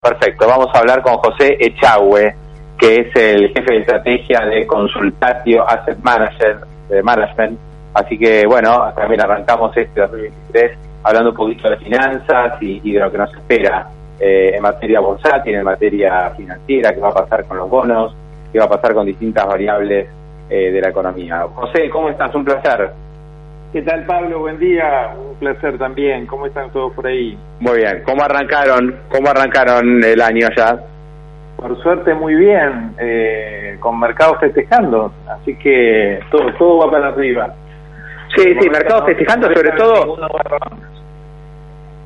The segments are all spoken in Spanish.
Perfecto, vamos a hablar con José Echagüe, que es el jefe de estrategia de Consultatio Asset Manager, de Management. Así que, bueno, también arrancamos este 2023 hablando un poquito de finanzas y, de lo que nos espera eh, en materia bursátil, en materia financiera, qué va a pasar con los bonos, qué va a pasar con distintas variables eh, de la economía. José, ¿cómo estás? Un placer. ¿Qué tal, Pablo? Buen día. Placer también. ¿Cómo están todos por ahí? Muy bien. ¿Cómo arrancaron? ¿Cómo arrancaron el año ya? Por suerte, muy bien. Eh, con mercados festejando. Así que todo, todo va para arriba. Sí, sí, mercados festejando, sobre todo.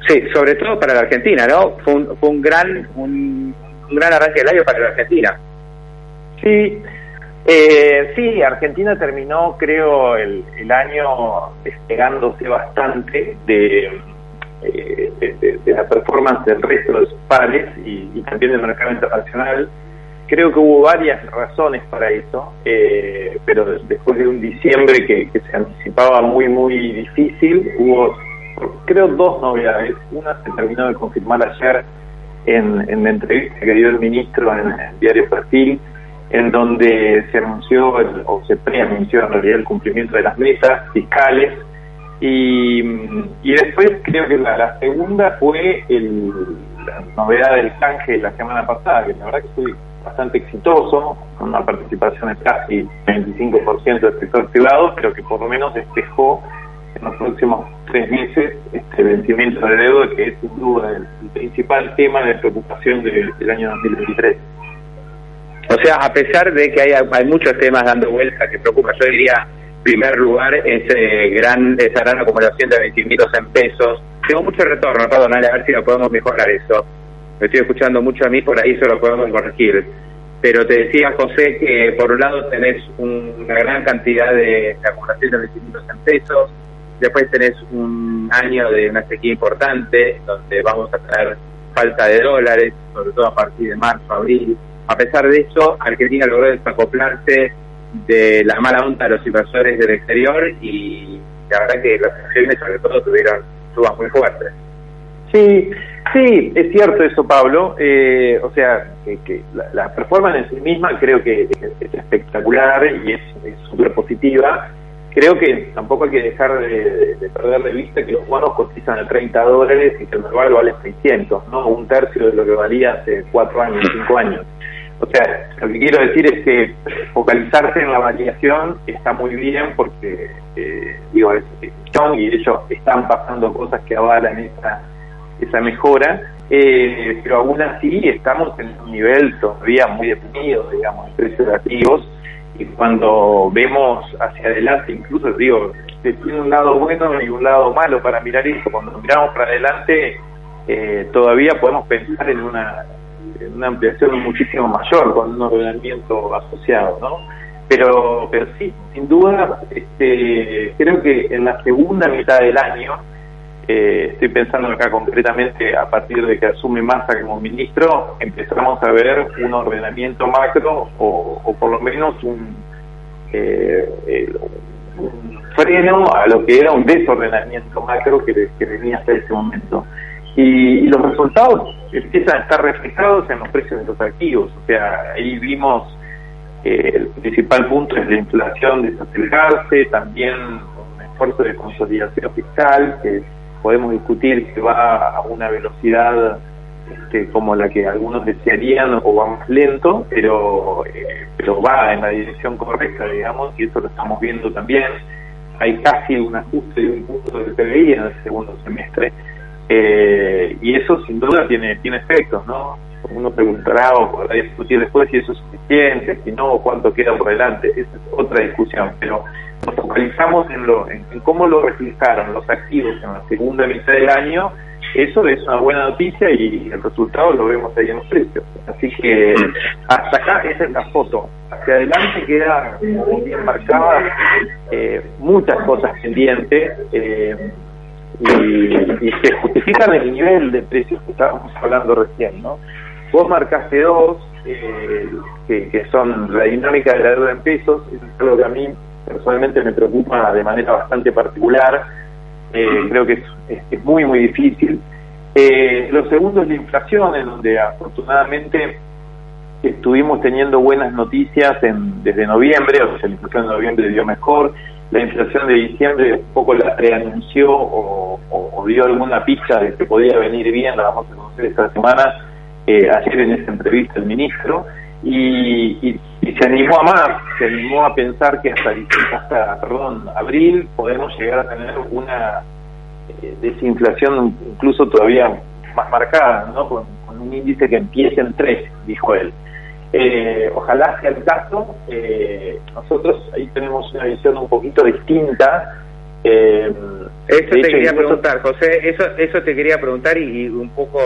Sí, sobre todo para la Argentina, ¿no? Fue un, fue un gran un, un gran arranque del año para la Argentina. Sí, eh, sí, Argentina terminó, creo, el, el año despegándose bastante de, eh, de, la performance del resto de los pares y, y, también del mercado internacional. Creo que hubo varias razones para eso, eh, pero después de un diciembre que, que, se anticipaba muy, muy difícil, hubo, creo, dos novedades. Una se terminó de confirmar ayer en, en la entrevista que dio el ministro en el diario Perfil, en donde se anunció el, o se preanunció en realidad el cumplimiento de las metas fiscales y, y después creo que la, segunda fue el, la novedad del canje de la semana pasada, que la verdad que fue bastante exitoso, con una participación de casi 25% del sector privado, pero que por lo menos despejó en los próximos tres meses este vencimiento de deuda, que es sin duda el, principal tema de preocupación de, del año 2023. O sea, a pesar de que hay, hay muchos temas dando vuelta que preocupa, yo diría, en primer lugar, ese gran, esa gran acumulación de vencimientos en pesos. Tengo mucho retorno, perdón, a ver si lo podemos mejorar eso. Me estoy escuchando mucho a mí, por ahí eso lo podemos corregir. Pero te decía, José, que por un lado tenés un, una gran cantidad de, acumulación de vencimientos en pesos, después tenés un año de una sequía importante, donde vamos a tener falta de dólares, sobre todo a partir de marzo, abril, a pesar de eso, Argentina logró desacoplarse de la mala onda de los inversores del exterior y la verdad que las acciones sobre todo tuvieron subas muy fuertes. Sí, sí, es cierto eso, Pablo. Eh, o sea, que, que la, performance en sí misma creo que es, es espectacular y es súper positiva. Creo que tampoco hay que dejar de, de, perder de vista que los bonos cotizan a 30 dólares y que el mercado vale 600, ¿no? Un tercio de lo que valía hace 4 años, 5 años. O sea, lo que quiero decir es que focalizarse en la variación está muy bien porque, eh, digo, es, es, y ellos están pasando cosas que avalan esa, esa mejora, eh, pero aún así estamos en un nivel todavía muy deprimido, digamos, de precios activos, y cuando vemos hacia adelante, incluso digo, tiene un lado bueno y un lado malo para mirar eso, cuando miramos para adelante, eh, todavía podemos pensar en una una ampliación muchísimo mayor con un ordenamiento asociado, ¿no? Pero, pero sí, sin duda, este, creo que en la segunda mitad del año, eh, estoy pensando acá concretamente a partir de que asume Massa como ministro, empezamos a ver un ordenamiento macro o, o por lo menos un, eh, un freno a lo que era un desordenamiento macro que venía hasta ese momento y, y, los resultados empiezan a estar reflejados en los precios de los activos. O sea, ahí vimos eh, el principal punto es la inflación desacelerarse, también un esfuerzo de consolidación fiscal que podemos discutir que va a una velocidad este, como la que algunos desearían o va más lento, pero, eh, pero va en la dirección correcta, digamos, y eso lo estamos viendo también. Hay casi un ajuste de un punto del PBI en el segundo semestre. Eh, y eso sin duda tiene tiene efectos, ¿no? Uno preguntará o podrá discutir después si eso es suficiente, si no, cuánto queda por delante. Esa es otra discusión, pero nos focalizamos en, lo, en, cómo lo reflejaron los activos en la segunda mitad del año eso es una buena noticia y el resultado lo vemos ahí en los precios. Así que hasta acá esa es la foto. Hacia adelante queda bien marcada eh, muchas cosas pendientes eh, y, se justifican el nivel de precios que estábamos hablando recién. ¿no? Vos marcaste dos, eh, que, que, son la dinámica de la deuda en pesos, es algo que a mí personalmente me preocupa de manera bastante particular eh, creo que es, muy, muy difícil. Eh, lo segundo es la inflación, en donde afortunadamente estuvimos teniendo buenas noticias en, desde noviembre, o sea, la inflación de noviembre dio mejor, la inflación de diciembre un poco la preanunció o, dio alguna pista de que podía venir bien, la vamos a conocer esta semana, eh, ayer en esa entrevista el ministro, y, se animó a más, se animó a pensar que hasta, hasta perdón, abril podemos llegar a tener una eh, desinflación incluso todavía más marcada, ¿no? Con, un índice que empiece en 3, dijo él. Eh, ojalá sea el caso. Eh, nosotros ahí tenemos una visión un poquito distinta. eso te quería preguntar, José, eso, eso te quería preguntar y un poco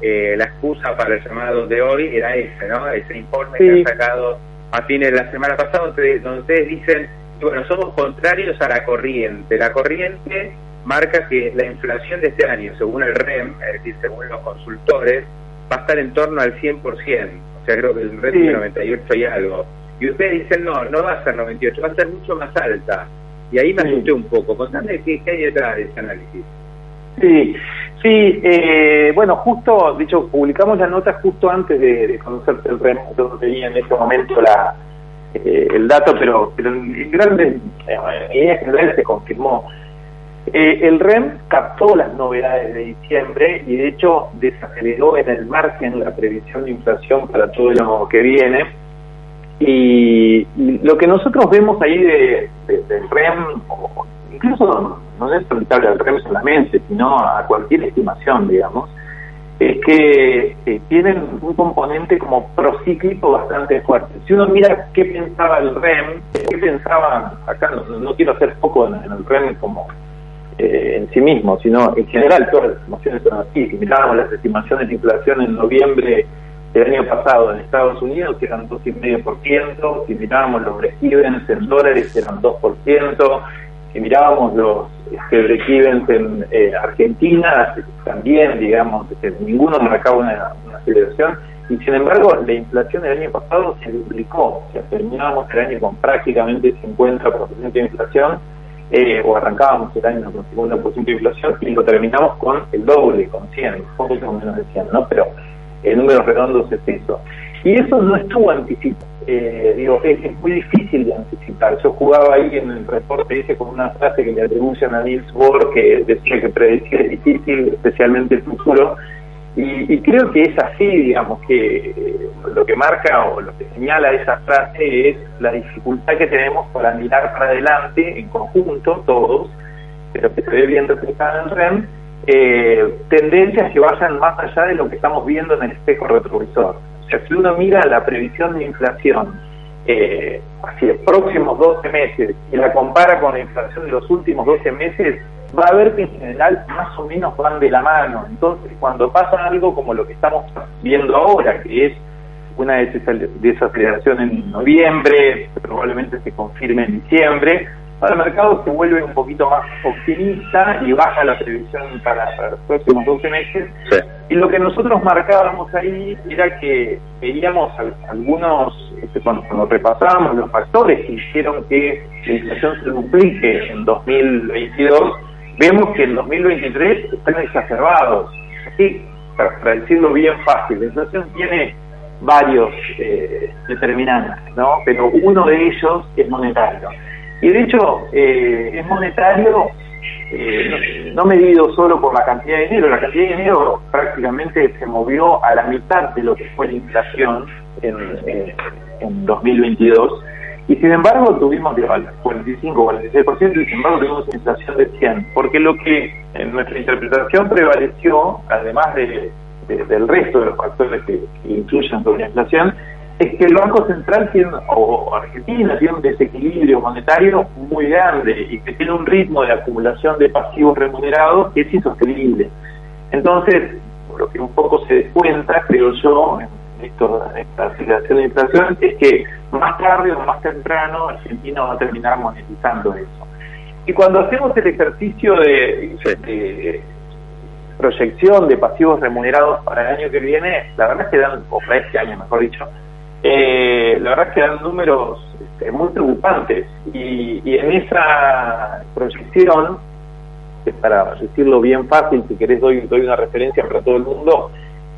eh, la excusa para el llamado de hoy era ese, ¿no? Ese informe que han sacado a fines de la semana pasada, donde, ustedes dicen, bueno, somos contrarios a la corriente. La corriente marca que la inflación de este año, según el REM, es decir, según los consultores, va a estar en torno al 100%. Sea, creo que el REM es 98 y algo. Y ustedes dicen, no, no va a ser 98, va a ser mucho más alta. Y ahí me asusté un poco. Contame qué, qué hay detrás de ese análisis. Sí, sí, eh, bueno, justo, dicho, publicamos la nota justo antes de, conocer el REM, yo no tenía en ese momento la, eh, el dato, pero, pero en grandes líneas generales se confirmó. Eh, el REM captó las novedades de diciembre y de hecho desaceleró en el margen la previsión de inflación para todo el año que viene. Y, lo que nosotros vemos ahí de, del REM, incluso no es aplicable al REM solamente, sino a cualquier estimación, digamos, es que eh, tienen un componente como procíclico bastante fuerte. Si uno mira qué pensaba el REM, qué pensaba, acá no, quiero hacer poco en, el REM como eh, en sí mismo, sino en general todas las estimaciones son así. Si mirábamos las estimaciones de inflación en noviembre del año pasado en Estados Unidos eran 2,5%, si mirábamos los break en dólares eran 2%, si mirábamos los este, en eh, Argentina, también, digamos, ninguno marcaba una, aceleración, y sin embargo la inflación del año pasado se duplicó, o sea, terminábamos el año con prácticamente 50% de inflación, eh, o arrancábamos el año con 50% de inflación, y lo terminamos con el doble, con 100, un poco menos de 100, ¿no? Pero en números redondos es eso. Y eso no estuvo anticipado. Eh, digo, es, muy difícil de anticipar. Yo jugaba ahí en el reporte ese con una frase que le atribuyen a Niels Bohr que decía que predecir es difícil, especialmente el futuro. Y, creo que es así, digamos, que eh, lo que marca o lo que señala esa frase es la dificultad que tenemos para mirar para adelante en conjunto, todos, pero que se ve bien reflejada en REM, eh, tendencias que vayan más allá de lo que estamos viendo en el espejo retrovisor. O sea, si uno mira la previsión de inflación eh, hacia los próximos 12 meses y la compara con la inflación de los últimos 12 meses, va a ver que en general más o menos van de la mano. Entonces, cuando pasa algo como lo que estamos viendo ahora, que es una desaceleración en noviembre, probablemente se confirme en diciembre, Ahora el mercado se vuelve un poquito más optimista y baja la previsión para, los próximos 12 meses. Y lo que nosotros marcábamos ahí era que veíamos algunos, este, cuando, repasábamos los factores que hicieron que la inflación se duplique en 2022, vemos que en 2023 están exacerbados. Para, decirlo bien fácil, la inflación tiene varios eh, determinantes, ¿no? pero uno de ellos es monetario. Y de hecho, eh, es monetario eh, no, medido solo por la cantidad de dinero, la cantidad de dinero prácticamente se movió a la mitad de lo que fue la inflación en, en 2022. Y sin embargo tuvimos 45, 46%, y sin embargo tuvimos inflación de 100, porque lo que en nuestra interpretación prevaleció, además de, del resto de los factores que, que influyen sobre la inflación, es que el Banco Central tiene, o Argentina tiene un desequilibrio monetario muy grande y que tiene un ritmo de acumulación de pasivos remunerados que es insostenible. Entonces, lo que un poco se descuenta, creo yo, en, esto, en esta aceleración de inflación, es que más tarde o más temprano Argentina va a terminar monetizando eso. Y cuando hacemos el ejercicio de, proyección de pasivos remunerados para el año que viene, la verdad es que dan, o para este año mejor dicho, eh, la verdad es que dan números este, muy preocupantes. Y, y en esa proyección, para decirlo bien fácil, si querés doy, doy una referencia para todo el mundo,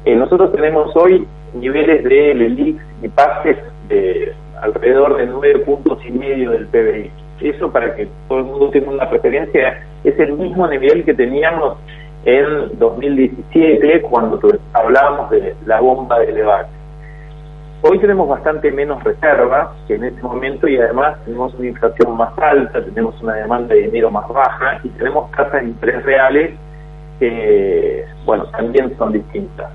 eh, nosotros tenemos hoy niveles de LELIX y pases de alrededor de nueve puntos y medio del PBI. Eso para que todo el mundo tenga una referencia, es el mismo nivel que teníamos en 2017 cuando hablábamos de la bomba de Levac. Hoy tenemos bastante menos reservas que en este momento y además tenemos una inflación más alta, tenemos una demanda de dinero más baja y tenemos tasas de interés reales que, bueno, también son distintas.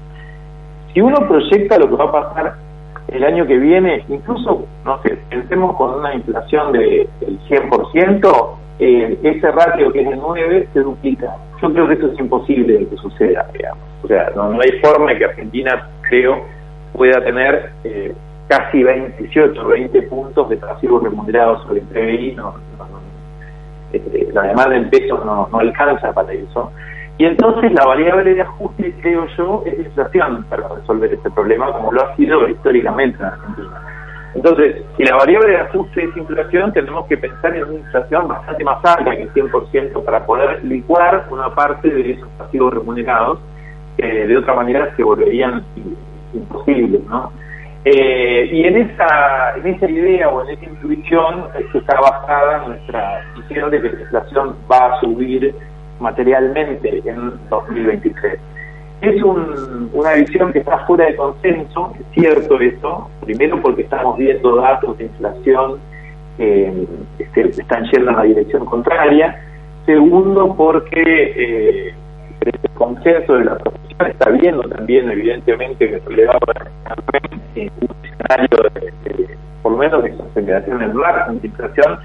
Si uno proyecta lo que va a pasar el año que viene, incluso, no sé, pensemos con una inflación de, del 100%, eh, ese ratio que es de 9 se duplica. Yo creo que eso es imposible que suceda, digamos. O sea, no, no hay forma de que Argentina, creo, pueda tener eh, casi 28, 20 puntos de pasivos remunerados sobre el PBI, no, este, la demanda en pesos no, no alcanza para eso. Y entonces la variable de ajuste, creo yo, es la inflación para resolver este problema, como lo ha sido históricamente en Argentina. Entonces, si la variable de ajuste es inflación, tenemos que pensar en una inflación bastante más alta que el 100% para poder licuar una parte de esos pasivos remunerados, que de otra manera se volverían imposible, ¿no? Eh, y en esa, en esa idea o en esa intuición es que está basada nuestra visión de que la inflación va a subir materialmente en 2023. Es una visión que está fuera de consenso, es cierto eso, primero porque estamos viendo datos de inflación que están yendo en la dirección contraria, segundo porque eh, el consenso de la profesión está viendo también, evidentemente, que se le un escenario de, por lo menos de aceleración en de inflación,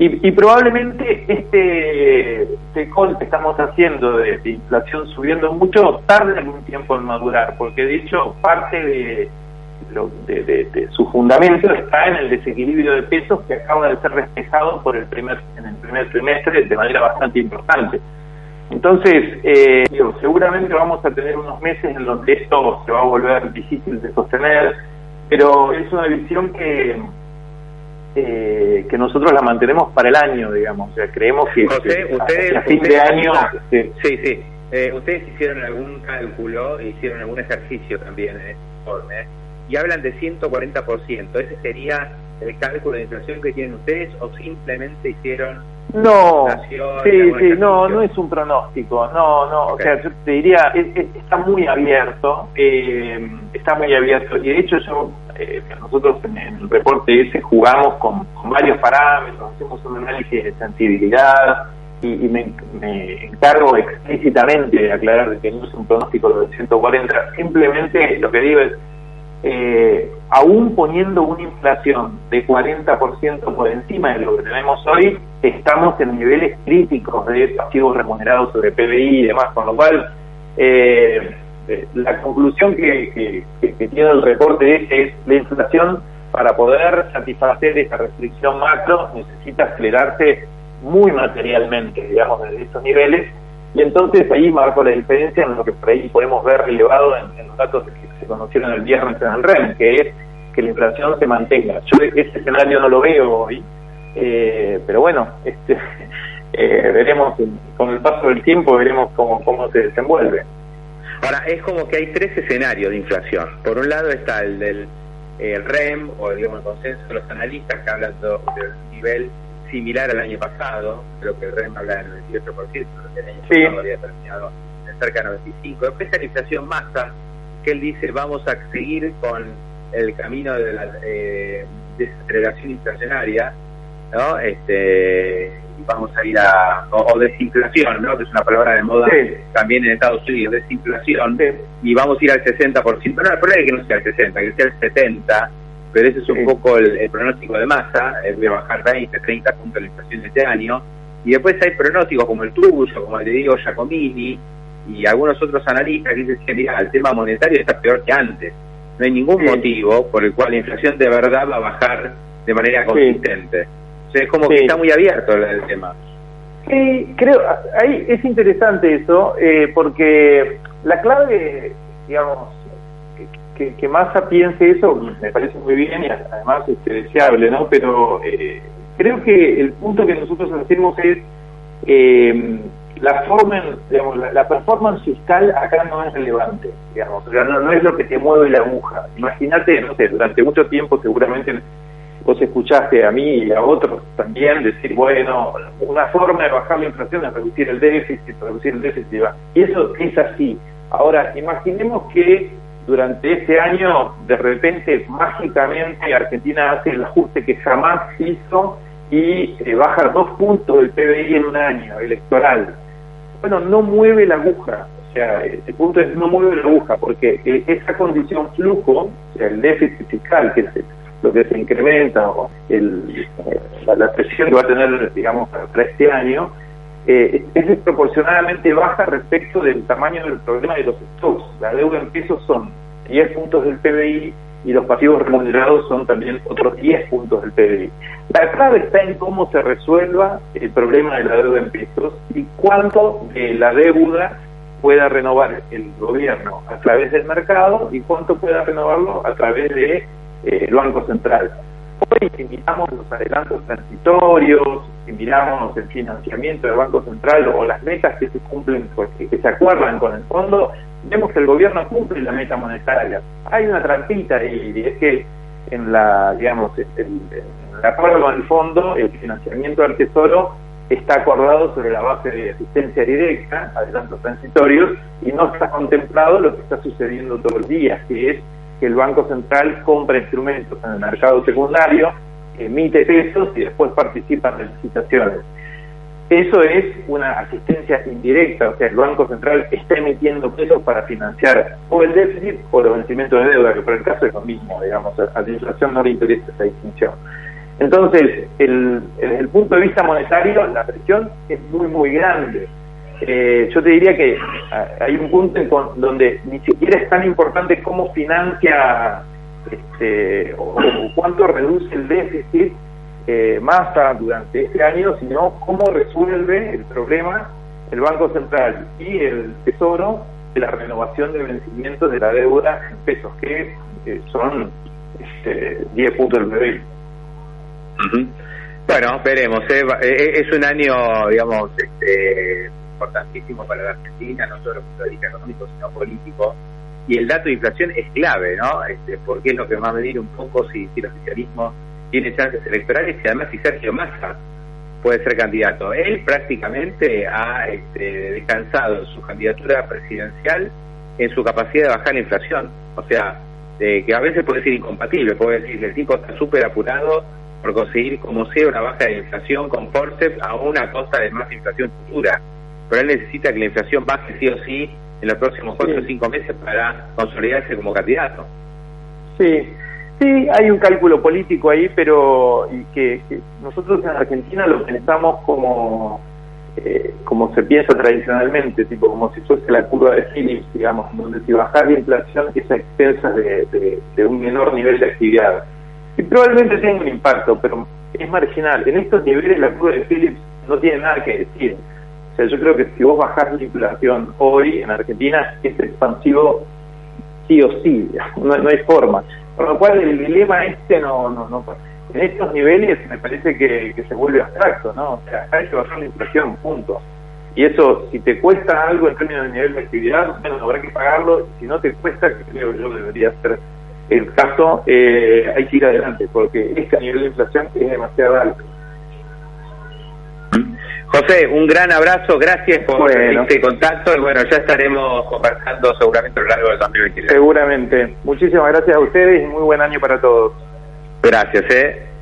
y, probablemente este, este que estamos haciendo de, inflación subiendo mucho tarde algún tiempo en madurar, porque de hecho parte de, de, su fundamento está en el desequilibrio de pesos que acaba de ser reflejado por el primer en el primer trimestre de manera bastante importante. Entonces, eh, seguramente vamos a tener unos meses en donde esto se va a volver difícil de sostener, pero es una visión que, eh, que nosotros la mantenemos para el año, digamos. O sea, creemos que, ustedes, a fin de año... Sí, sí. Eh, ustedes hicieron algún cálculo, hicieron algún ejercicio también en este informe, y hablan de 140%. ¿Ese sería el cálculo de inflación que tienen ustedes o simplemente hicieron no, sí, sí, no, no es un pronóstico, no, no, o sea, yo te diría, está muy abierto, eh, está muy abierto, y de hecho yo, eh, nosotros en el reporte ese jugamos con, varios parámetros, hacemos un análisis de sensibilidad, y, me, me, encargo explícitamente de aclarar que no es un pronóstico de 140, simplemente lo que digo es, eh, aún poniendo una inflación de 40% por encima de lo que tenemos hoy, estamos en niveles críticos de pasivos remunerados sobre PBI y demás, con lo cual eh, eh, la conclusión que, tiene el reporte ese es la inflación para poder satisfacer esa restricción macro necesita acelerarse muy materialmente, digamos, desde estos niveles, y entonces ahí marco la diferencia en lo que por ahí podemos ver relevado en, los datos que se conocieron el viernes en el REN, que es que la inflación se mantenga. Yo ese escenario no lo veo hoy, eh, pero bueno, este, eh, veremos con el paso del tiempo, veremos cómo, cómo se desenvuelve. Ahora, es como que hay tres escenarios de inflación. Por un lado está el del REM, o digamos el consenso de los analistas que hablan del nivel similar al año pasado, creo que el REM habla del 98%, que el año pasado había terminado cerca de 95%. Después está la inflación masa, que él dice vamos a seguir con el camino de la eh, desaceleración inflacionaria, ¿no? Este, vamos a ir a, o, desinflación, ¿no? Que es una palabra de moda también en Estados Unidos, desinflación, y vamos a ir al 60%. No, el problema es que no sea el 60, que sea el 70%, pero ese es un poco el, pronóstico de masa, es de bajar 20, 30 puntos de la inflación este año. Y después hay pronósticos como el tuyo, como el de Diego Giacomini, y algunos otros analistas que dicen, mira, el tema monetario está peor que antes. No hay ningún motivo por el cual la inflación de verdad va a bajar de manera consistente. O sea, es como que está muy abierto el, tema. Sí, creo, ahí es interesante eso, eh, porque la clave, digamos, que, que, Massa piense eso me parece muy bien y además es este, deseable, ¿no? Pero eh, creo que el punto que nosotros hacemos es eh, la forma, digamos, la, performance fiscal acá no es relevante, digamos, o sea, no, es lo que te mueve la aguja. Imagínate, no sé, durante mucho tiempo seguramente vos escuchaste a mí y a otros también decir, bueno, una forma de bajar la inflación es reducir el déficit, reducir el déficit. Y eso es así. Ahora, imaginemos que durante este año, de repente, mágicamente, Argentina hace el ajuste que jamás hizo y eh, baja dos puntos del PBI en un año electoral. Bueno, no mueve la aguja, o sea, el punto es no mueve la aguja, porque eh, esa condición flujo, o sea, el déficit fiscal, que es lo que se incrementa, o el, eh, la, presión que va a tener, digamos, para este año, eh, es desproporcionadamente baja respecto del tamaño del problema de los stocks. La deuda en pesos son 10 puntos del PBI y los pasivos remunerados son también otros 10 puntos del PBI. La clave está en cómo se resuelva el problema de la deuda en pesos y cuánto de la deuda pueda renovar el gobierno a través del mercado y cuánto pueda renovarlo a través del de, eh, Banco Central. Hoy, si miramos los adelantos transitorios, si miramos el financiamiento del Banco Central o las metas que se cumplen, pues, que, se acuerdan con el fondo, vemos que el gobierno cumple la meta monetaria. Hay una trampita ahí, y es que en la, digamos, el, el acuerdo con el fondo, el financiamiento del Tesoro está acordado sobre la base de asistencia directa, adelantos transitorios, y no está contemplado lo que está sucediendo todos los días, que es que el Banco Central compra instrumentos en el mercado secundario, emite pesos y después participa en licitaciones. Eso es una asistencia indirecta, o sea, el Banco Central está emitiendo pesos para financiar o el déficit o los vencimientos de deuda, que por el caso es lo mismo, digamos, a la inflación no le interesa esa distinción. Entonces, el, desde el punto de vista monetario, la presión es muy, muy grande. Eh, yo te diría que hay un punto en donde ni siquiera es tan importante cómo financia este, o, cuánto reduce el déficit eh, masa durante este año, sino cómo resuelve el problema el Banco Central y el Tesoro de la renovación de vencimientos de la deuda en pesos, que son este, 10 puntos del PBI. Bueno, veremos. ¿eh? Eh, es un año, digamos, este, importantísimo para la Argentina, no solo desde el punto económico, sino político. Y el dato de inflación es clave, ¿no? Este, porque es lo que va a medir un poco si, si el oficialismo tiene chances electorales y además si Sergio Massa puede ser candidato. Él prácticamente ha este, descansado su candidatura presidencial en su capacidad de bajar la inflación. O sea, que a veces puede ser incompatible, puede decir que el tipo está súper apurado por conseguir como sea una baja de inflación con forceps a una costa de más inflación futura. Pero él necesita que la inflación baje sí o sí en los próximos cuatro o cinco meses para consolidarse como candidato. Sí, sí, hay un cálculo político ahí, pero y que, nosotros en Argentina lo pensamos como eh, como se piensa tradicionalmente, tipo como si fuese la curva de Phillips, digamos, donde si bajar la inflación es a expensas de, de un menor nivel de actividad y probablemente tenga un impacto, pero es marginal. En estos niveles la curva de Phillips no tiene nada que decir. O sea, yo creo que si vos bajás la inflación hoy en Argentina es expansivo sí o sí, no, hay forma. Con lo cual el dilema este no, no, no en estos niveles me parece que, se vuelve abstracto, ¿no? O sea, hay que bajar la inflación, punto. Y eso, si te cuesta algo en términos de nivel de actividad, bueno, habrá que pagarlo. Si no te cuesta, creo yo debería ser el caso, eh, hay que ir adelante, porque este nivel de inflación es demasiado alto. José, un gran abrazo, gracias por este contacto y bueno, ya estaremos conversando seguramente a lo largo del 2023. Seguramente. Muchísimas gracias a ustedes y muy buen año para todos. Gracias, eh.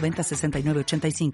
906985.